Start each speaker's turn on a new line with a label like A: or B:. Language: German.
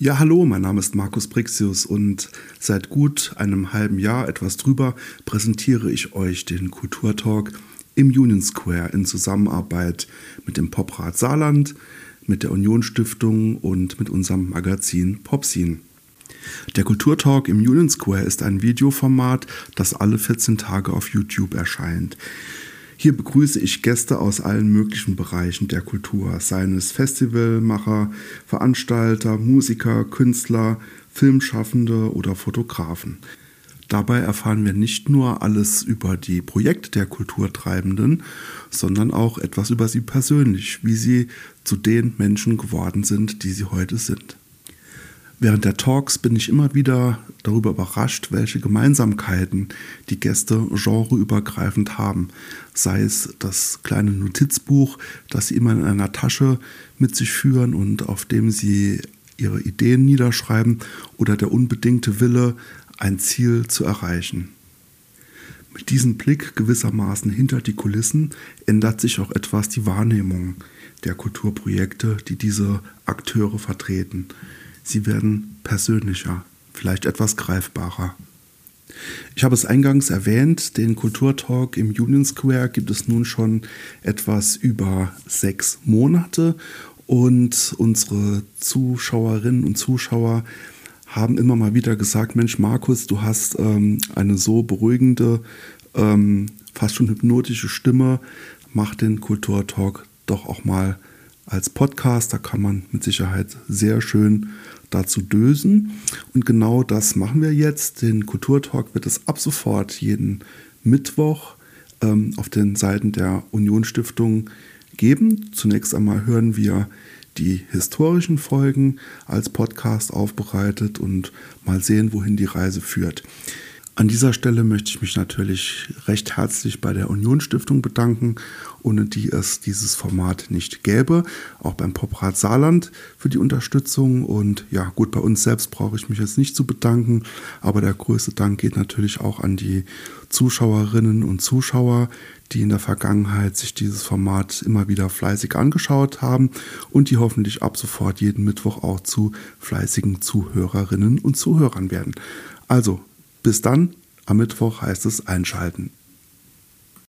A: Ja, hallo, mein Name ist Markus Brixius und seit gut einem halben Jahr, etwas drüber, präsentiere ich euch den Kulturtalk im Union Square in Zusammenarbeit mit dem Poprat Saarland, mit der Union Stiftung und mit unserem Magazin Popscene. Der Kulturtalk im Union Square ist ein Videoformat, das alle 14 Tage auf YouTube erscheint. Hier begrüße ich Gäste aus allen möglichen Bereichen der Kultur, seien es Festivalmacher, Veranstalter, Musiker, Künstler, Filmschaffende oder Fotografen. Dabei erfahren wir nicht nur alles über die Projekte der Kulturtreibenden, sondern auch etwas über sie persönlich, wie sie zu den Menschen geworden sind, die sie heute sind. Während der Talks bin ich immer wieder darüber überrascht, welche Gemeinsamkeiten die Gäste genreübergreifend haben. Sei es das kleine Notizbuch, das sie immer in einer Tasche mit sich führen und auf dem sie ihre Ideen niederschreiben, oder der unbedingte Wille, ein Ziel zu erreichen. Mit diesem Blick gewissermaßen hinter die Kulissen ändert sich auch etwas die Wahrnehmung der Kulturprojekte, die diese Akteure vertreten. Sie werden persönlicher, vielleicht etwas greifbarer. Ich habe es eingangs erwähnt, den Kulturtalk im Union Square gibt es nun schon etwas über sechs Monate und unsere Zuschauerinnen und Zuschauer haben immer mal wieder gesagt, Mensch Markus, du hast ähm, eine so beruhigende, ähm, fast schon hypnotische Stimme, mach den Kulturtalk doch auch mal als Podcast, da kann man mit Sicherheit sehr schön dazu dösen. Und genau das machen wir jetzt. Den Kulturtalk wird es ab sofort jeden Mittwoch ähm, auf den Seiten der Union Stiftung geben. Zunächst einmal hören wir die historischen Folgen als Podcast aufbereitet und mal sehen, wohin die Reise führt. An dieser Stelle möchte ich mich natürlich recht herzlich bei der Union Stiftung bedanken, ohne die es dieses Format nicht gäbe. Auch beim Poprat Saarland für die Unterstützung. Und ja, gut, bei uns selbst brauche ich mich jetzt nicht zu bedanken, aber der größte Dank geht natürlich auch an die Zuschauerinnen und Zuschauer, die in der Vergangenheit sich dieses Format immer wieder fleißig angeschaut haben und die hoffentlich ab sofort jeden Mittwoch auch zu fleißigen Zuhörerinnen und Zuhörern werden. Also bis dann, am Mittwoch heißt es einschalten.